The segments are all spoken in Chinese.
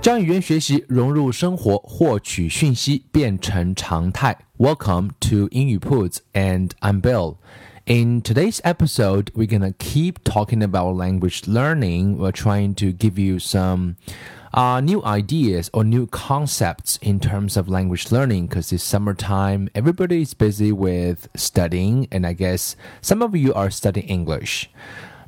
将语言学习融入生活，获取讯息变成常态。Welcome to 英语 Puts and I'm Bill. In today's episode, we're gonna keep talking about language learning. We're trying to give you some uh, new ideas or new concepts in terms of language learning because it's summertime. Everybody is busy with studying, and I guess some of you are studying English.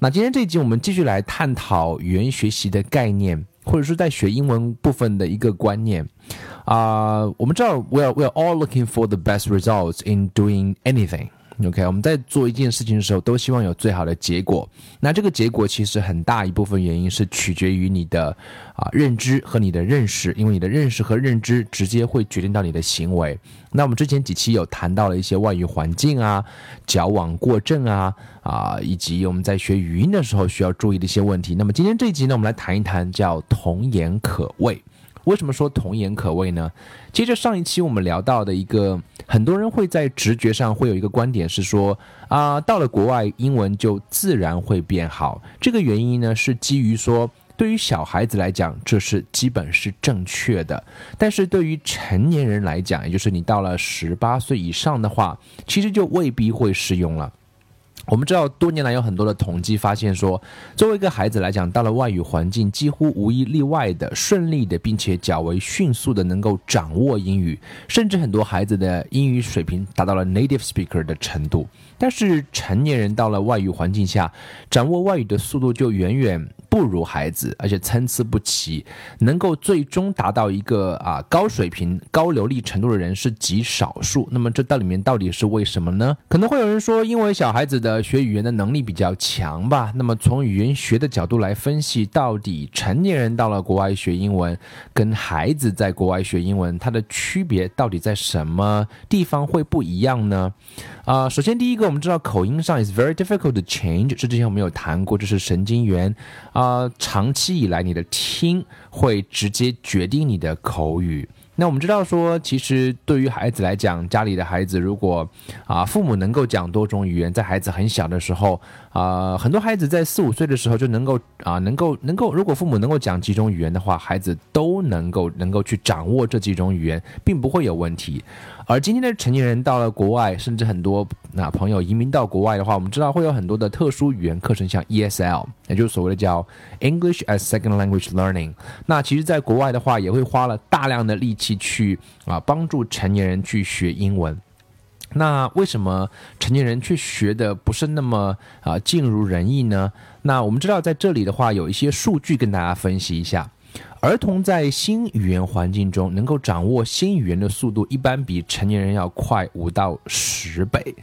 那今天这一集，我们继续来探讨语言学习的概念。 或者说在学英文部分的一个观念啊、呃，我们知道 we are we are all looking for the best results in doing anything。 OK，我们在做一件事情的时候，都希望有最好的结果。那这个结果其实很大一部分原因是取决于你的啊认知和你的认识，因为你的认识和认知直接会决定到你的行为。那我们之前几期有谈到了一些外语环境啊、矫枉过正啊啊，以及我们在学语音的时候需要注意的一些问题。那么今天这一集呢，我们来谈一谈叫童言可畏。为什么说童言可畏呢？接着上一期我们聊到的一个，很多人会在直觉上会有一个观点是说啊，到了国外英文就自然会变好。这个原因呢是基于说，对于小孩子来讲这是基本是正确的，但是对于成年人来讲，也就是你到了十八岁以上的话，其实就未必会适用了。我们知道，多年来有很多的统计发现说，作为一个孩子来讲，到了外语环境，几乎无一例外的顺利的，并且较为迅速的能够掌握英语，甚至很多孩子的英语水平达到了 native speaker 的程度。但是成年人到了外语环境下，掌握外语的速度就远远不如孩子，而且参差不齐，能够最终达到一个啊高水平、高流利程度的人是极少数。那么这到里面到底是为什么呢？可能会有人说，因为小孩子的学语言的能力比较强吧。那么从语言学的角度来分析，到底成年人到了国外学英文，跟孩子在国外学英文，它的区别到底在什么地方会不一样呢？啊，首先第一个，我们知道口音上 is very difficult to change，这之前我们有谈过，就是神经元啊，长期以来你的听会直接决定你的口语。那我们知道说，其实对于孩子来讲，家里的孩子如果啊父母能够讲多种语言，在孩子很小的时候啊，很多孩子在四五岁的时候就能够啊能够能够，如果父母能够讲几种语言的话，孩子都能够能够去掌握这几种语言，并不会有问题。而今天的成年人到了国外，甚至很多那朋友移民到国外的话，我们知道会有很多的特殊语言课程，像 ESL，也就是所谓的叫 English as Second Language Learning。那其实，在国外的话，也会花了大量的力气去啊帮助成年人去学英文。那为什么成年人却学的不是那么啊尽如人意呢？那我们知道，在这里的话，有一些数据跟大家分析一下。儿童在新语言环境中能够掌握新语言的速度，一般比成年人要快五到十倍。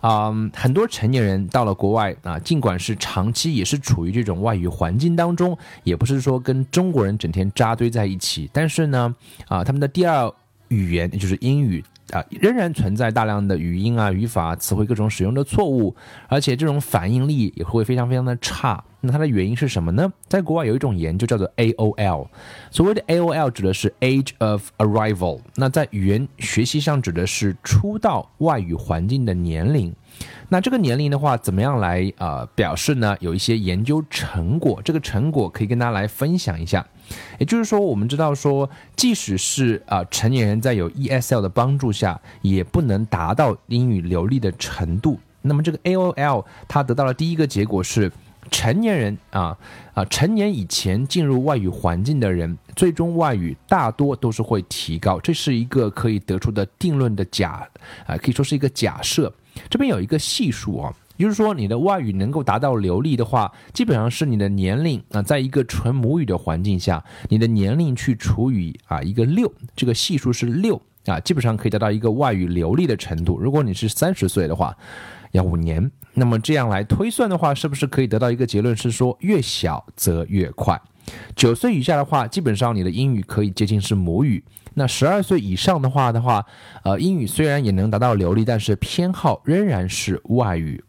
啊、嗯，很多成年人到了国外啊，尽管是长期也是处于这种外语环境当中，也不是说跟中国人整天扎堆在一起，但是呢，啊，他们的第二语言就是英语。啊，仍然存在大量的语音啊、语法、词汇各种使用的错误，而且这种反应力也会非常非常的差。那它的原因是什么呢？在国外有一种研究叫做 AOL，所谓的 AOL 指的是 Age of Arrival，那在语言学习上指的是初到外语环境的年龄。那这个年龄的话，怎么样来呃表示呢？有一些研究成果，这个成果可以跟大家来分享一下。也就是说，我们知道说，即使是啊、呃、成年人在有 ESL 的帮助下，也不能达到英语流利的程度。那么这个 AOL 它得到的第一个结果是，成年人啊啊，成年以前进入外语环境的人，最终外语大多都是会提高，这是一个可以得出的定论的假啊，可以说是一个假设。这边有一个系数啊，就是说你的外语能够达到流利的话，基本上是你的年龄啊，在一个纯母语的环境下，你的年龄去除以啊一个六，这个系数是六啊，基本上可以达到一个外语流利的程度。如果你是三十岁的话，要五年。那么这样来推算的话，是不是可以得到一个结论是说，越小则越快？九岁以下的话，基本上你的英语可以接近是母语。那十二岁以上的话的话，呃，英语虽然也能达到流利，但是偏好仍然是外语。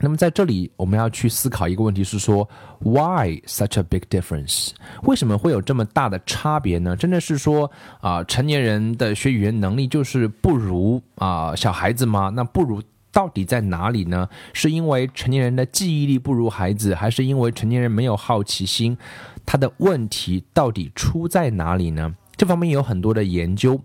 那么在这里，我们要去思考一个问题，是说，Why such a big difference？为什么会有这么大的差别呢？真的是说啊，成年人的学语言能力就是不如啊小孩子吗？那不如。到底在哪里呢？是因为成年人的记忆力不如孩子，还是因为成年人没有好奇心？他的问题到底出在哪里呢？这方面有很多的研究。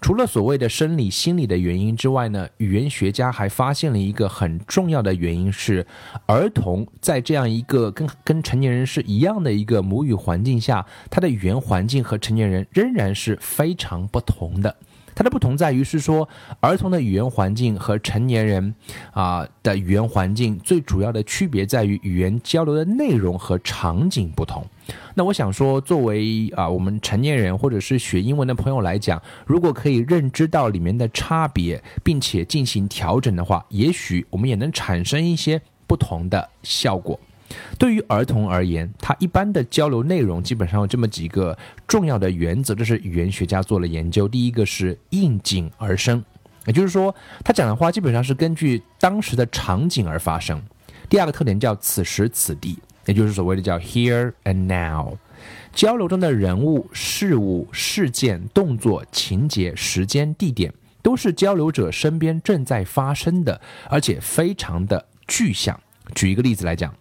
除了所谓的生理、心理的原因之外呢，语言学家还发现了一个很重要的原因是，儿童在这样一个跟跟成年人是一样的一个母语环境下，他的语言环境和成年人仍然是非常不同的。它的不同在于是说，儿童的语言环境和成年人啊的语言环境最主要的区别在于语言交流的内容和场景不同。那我想说，作为啊我们成年人或者是学英文的朋友来讲，如果可以认知到里面的差别，并且进行调整的话，也许我们也能产生一些不同的效果。对于儿童而言，他一般的交流内容基本上有这么几个重要的原则，这是语言学家做了研究。第一个是应景而生，也就是说，他讲的话基本上是根据当时的场景而发生。第二个特点叫此时此地，也就是所谓的叫 here and now。交流中的人物、事物、事件、动作、情节、时间、地点，都是交流者身边正在发生的，而且非常的具象。举一个例子来讲。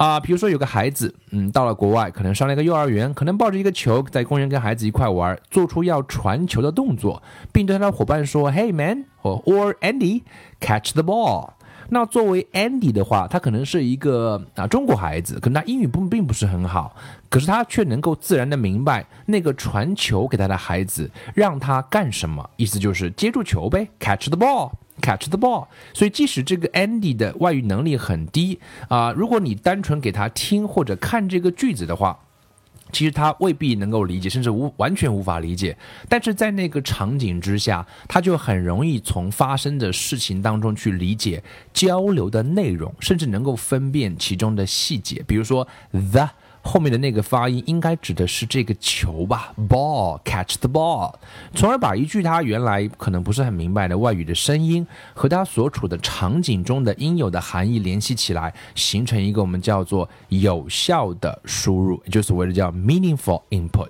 啊，比如说有个孩子，嗯，到了国外，可能上了一个幼儿园，可能抱着一个球在公园跟孩子一块玩，做出要传球的动作，并对他的伙伴说：“Hey man，或 or Andy，catch the ball。”那作为 Andy 的话，他可能是一个啊中国孩子，可能他英语不并不是很好，可是他却能够自然的明白那个传球给他的孩子让他干什么，意思就是接住球呗，catch the ball。Catch the ball，所以即使这个 Andy 的外语能力很低啊，如果你单纯给他听或者看这个句子的话，其实他未必能够理解，甚至无完全无法理解。但是在那个场景之下，他就很容易从发生的事情当中去理解交流的内容，甚至能够分辨其中的细节，比如说 the。后面的那个发音应该指的是这个球吧，ball，catch the ball，从而把一句他原来可能不是很明白的外语的声音和他所处的场景中的应有的含义联系起来，形成一个我们叫做有效的输入，就是所谓的叫 meaningful input。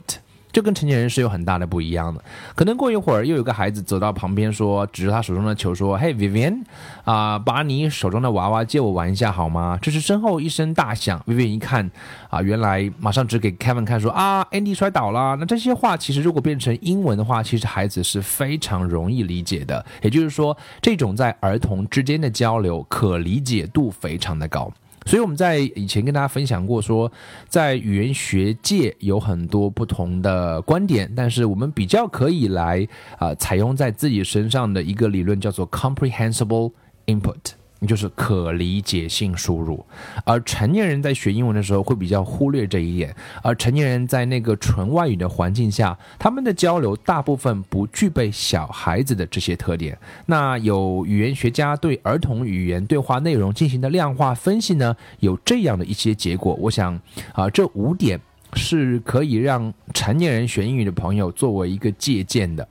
就跟成年人是有很大的不一样的。可能过一会儿又有个孩子走到旁边说，指着他手中的球说：“嘿，Vivian，啊，把你手中的娃娃借我玩一下好吗？”这时身后一声大响，Vivian 一看，啊，原来马上指给 Kevin 看说：“啊，Andy 摔倒了。”那这些话其实如果变成英文的话，其实孩子是非常容易理解的。也就是说，这种在儿童之间的交流可理解度非常的高。所以我们在以前跟大家分享过，说在语言学界有很多不同的观点，但是我们比较可以来啊采用在自己身上的一个理论叫做 comprehensible input。就是可理解性输入，而成年人在学英文的时候会比较忽略这一点。而成年人在那个纯外语的环境下，他们的交流大部分不具备小孩子的这些特点。那有语言学家对儿童语言对话内容进行的量化分析呢，有这样的一些结果。我想啊，这五点是可以让成年人学英语的朋友作为一个借鉴的。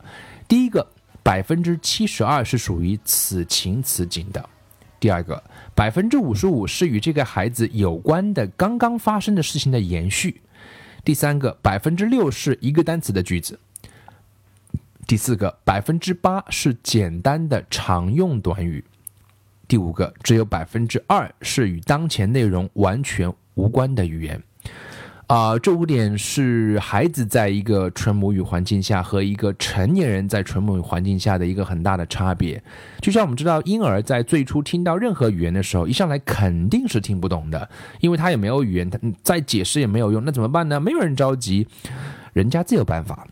第一个，百分之七十二是属于此情此景的。第二个，百分之五十五是与这个孩子有关的刚刚发生的事情的延续。第三个，百分之六是一个单词的句子。第四个，百分之八是简单的常用短语。第五个，只有百分之二是与当前内容完全无关的语言。啊，这五点是孩子在一个纯母语环境下和一个成年人在纯母语环境下的一个很大的差别。就像我们知道，婴儿在最初听到任何语言的时候，一上来肯定是听不懂的，因为他也没有语言，他再解释也没有用。那怎么办呢？没有人着急，人家自有办法。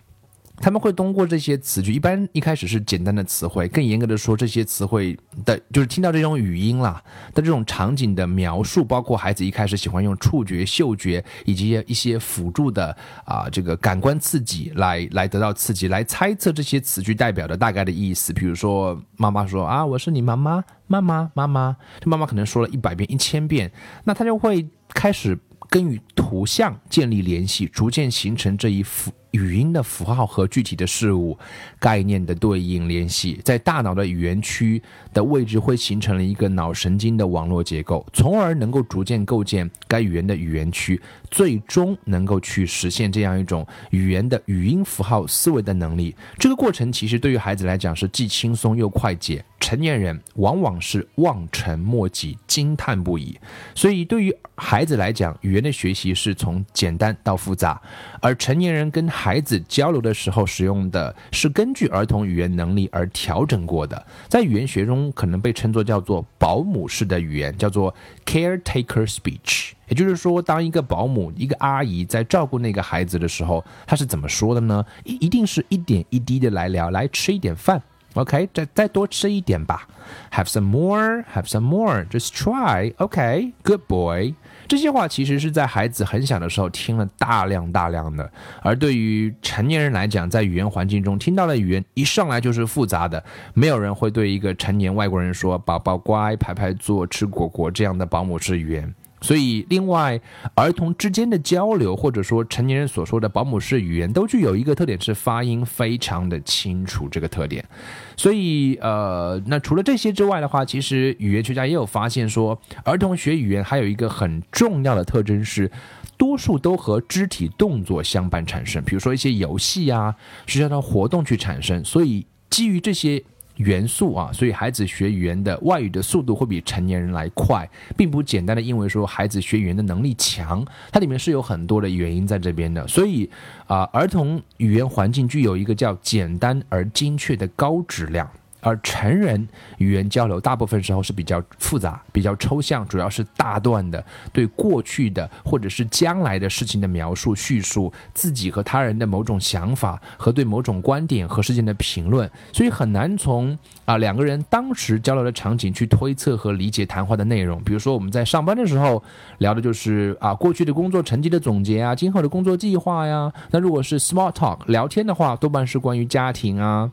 他们会通过这些词句，一般一开始是简单的词汇，更严格的说，这些词汇的，就是听到这种语音啦的这种场景的描述，包括孩子一开始喜欢用触觉、嗅觉以及一些辅助的啊这个感官刺激来来得到刺激，来猜测这些词句代表的大概的意思。比如说，妈妈说啊，我是你妈妈，妈妈，妈妈，这妈妈可能说了一百遍、一千遍，那他就会开始跟与图像建立联系，逐渐形成这一符。语音的符号和具体的事物概念的对应联系，在大脑的语言区的位置会形成了一个脑神经的网络结构，从而能够逐渐构建该语言的语言区，最终能够去实现这样一种语言的语音符号思维的能力。这个过程其实对于孩子来讲是既轻松又快捷，成年人往往是望尘莫及、惊叹不已。所以对于孩子来讲，语言的学习是从简单到复杂，而成年人跟孩子交流的时候使用的是根据儿童语言能力而调整过的，在语言学中可能被称作叫做保姆式的语言，叫做 caretaker speech。也就是说，当一个保姆、一个阿姨在照顾那个孩子的时候，她是怎么说的呢？一一定是一点一滴的来聊，来吃一点饭，OK，再再多吃一点吧，Have some more，Have some more，Just try，OK，Good boy。这些话其实是在孩子很小的时候听了大量大量的，而对于成年人来讲，在语言环境中听到的语言一上来就是复杂的，没有人会对一个成年外国人说“宝宝乖，排排坐，吃果果”这样的保姆式语言。所以，另外，儿童之间的交流，或者说成年人所说的保姆式语言，都具有一个特点，是发音非常的清楚。这个特点，所以，呃，那除了这些之外的话，其实语言学家也有发现说，儿童学语言还有一个很重要的特征是，多数都和肢体动作相伴产生，比如说一些游戏啊、学校的活动去产生。所以，基于这些。元素啊，所以孩子学语言的外语的速度会比成年人来快，并不简单的因为说孩子学语言的能力强，它里面是有很多的原因在这边的。所以啊，儿童语言环境具有一个叫简单而精确的高质量。而成人语言交流大部分时候是比较复杂、比较抽象，主要是大段的对过去的或者是将来的事情的描述、叙述，自己和他人的某种想法和对某种观点和事件的评论，所以很难从啊两个人当时交流的场景去推测和理解谈话的内容。比如说我们在上班的时候聊的就是啊过去的工作成绩的总结啊，今后的工作计划呀。那如果是 small talk 聊天的话，多半是关于家庭啊。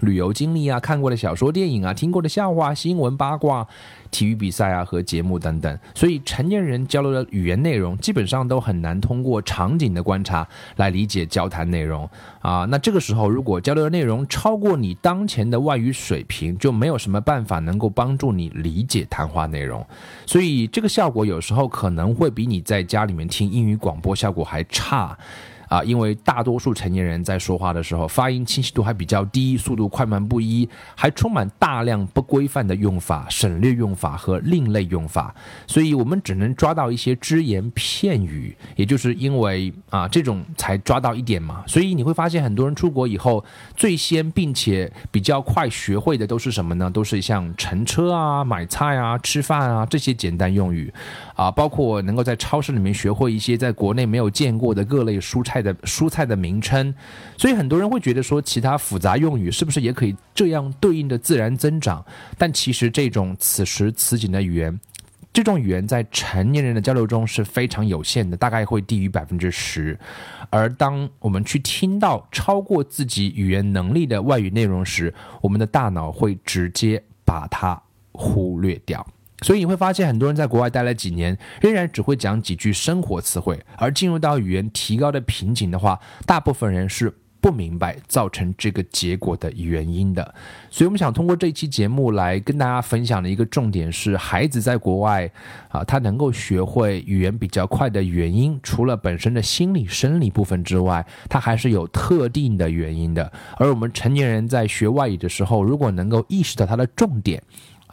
旅游经历啊，看过的小说、电影啊，听过的笑话、新闻八卦、体育比赛啊和节目等等。所以成年人交流的语言内容，基本上都很难通过场景的观察来理解交谈内容啊。那这个时候，如果交流的内容超过你当前的外语水平，就没有什么办法能够帮助你理解谈话内容。所以这个效果有时候可能会比你在家里面听英语广播效果还差。啊，因为大多数成年人在说话的时候，发音清晰度还比较低，速度快慢不一，还充满大量不规范的用法、省略用法和另类用法，所以我们只能抓到一些只言片语。也就是因为啊，这种才抓到一点嘛，所以你会发现很多人出国以后，最先并且比较快学会的都是什么呢？都是像乘车啊、买菜啊、吃饭啊这些简单用语，啊，包括能够在超市里面学会一些在国内没有见过的各类蔬菜。菜的蔬菜的名称，所以很多人会觉得说，其他复杂用语是不是也可以这样对应的自然增长？但其实这种此时此景的语言，这种语言在成年人的交流中是非常有限的，大概会低于百分之十。而当我们去听到超过自己语言能力的外语内容时，我们的大脑会直接把它忽略掉。所以你会发现，很多人在国外待了几年，仍然只会讲几句生活词汇，而进入到语言提高的瓶颈的话，大部分人是不明白造成这个结果的原因的。所以我们想通过这期节目来跟大家分享的一个重点是，孩子在国外啊，他能够学会语言比较快的原因，除了本身的心理生理部分之外，他还是有特定的原因的。而我们成年人在学外语的时候，如果能够意识到它的重点。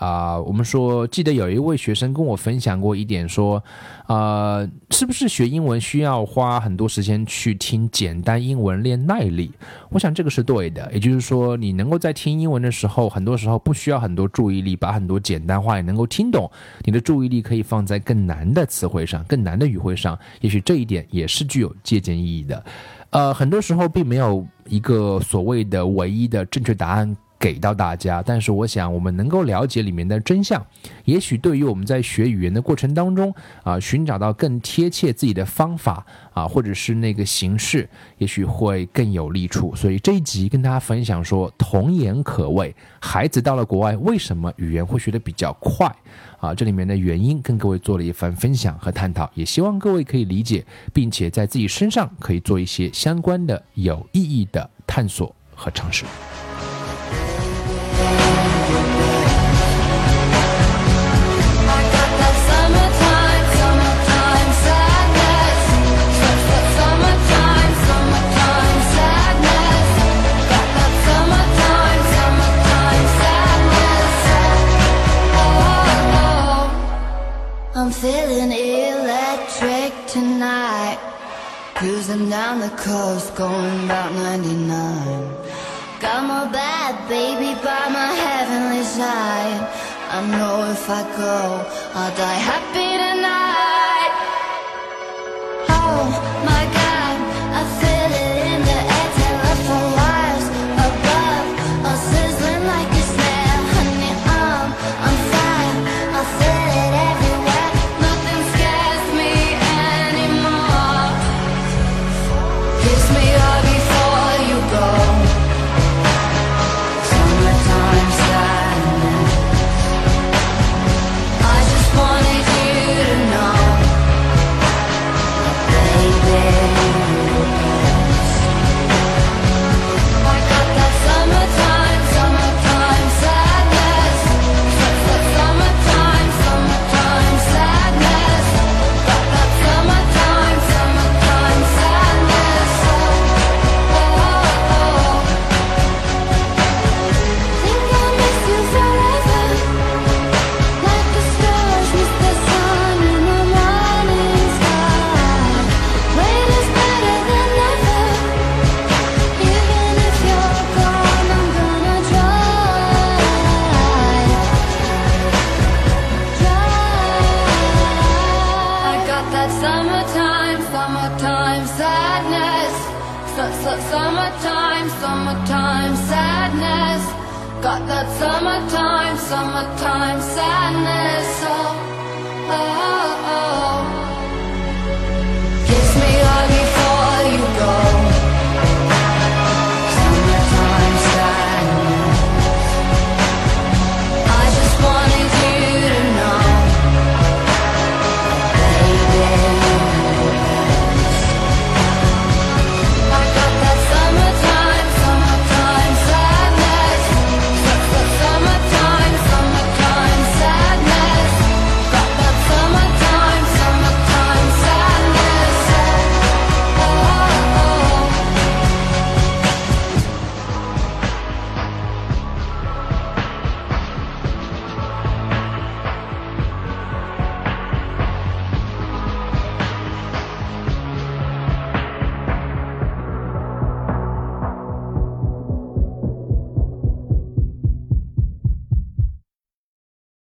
啊，我们说，记得有一位学生跟我分享过一点，说，呃，是不是学英文需要花很多时间去听简单英文练耐力？我想这个是对的，也就是说，你能够在听英文的时候，很多时候不需要很多注意力，把很多简单话也能够听懂，你的注意力可以放在更难的词汇上、更难的语汇上，也许这一点也是具有借鉴意义的。呃，很多时候并没有一个所谓的唯一的正确答案。给到大家，但是我想我们能够了解里面的真相，也许对于我们在学语言的过程当中啊，寻找到更贴切自己的方法啊，或者是那个形式，也许会更有利处。所以这一集跟大家分享说，童言可畏，孩子到了国外为什么语言会学得比较快啊？这里面的原因跟各位做了一番分享和探讨，也希望各位可以理解，并且在自己身上可以做一些相关的有意义的探索和尝试。I go, I'll die happy summertime, sadness. Su- su- Summertime, summertime sadness. Got that summertime, summertime sadness. Oh, oh, oh. Kiss me hard before you go.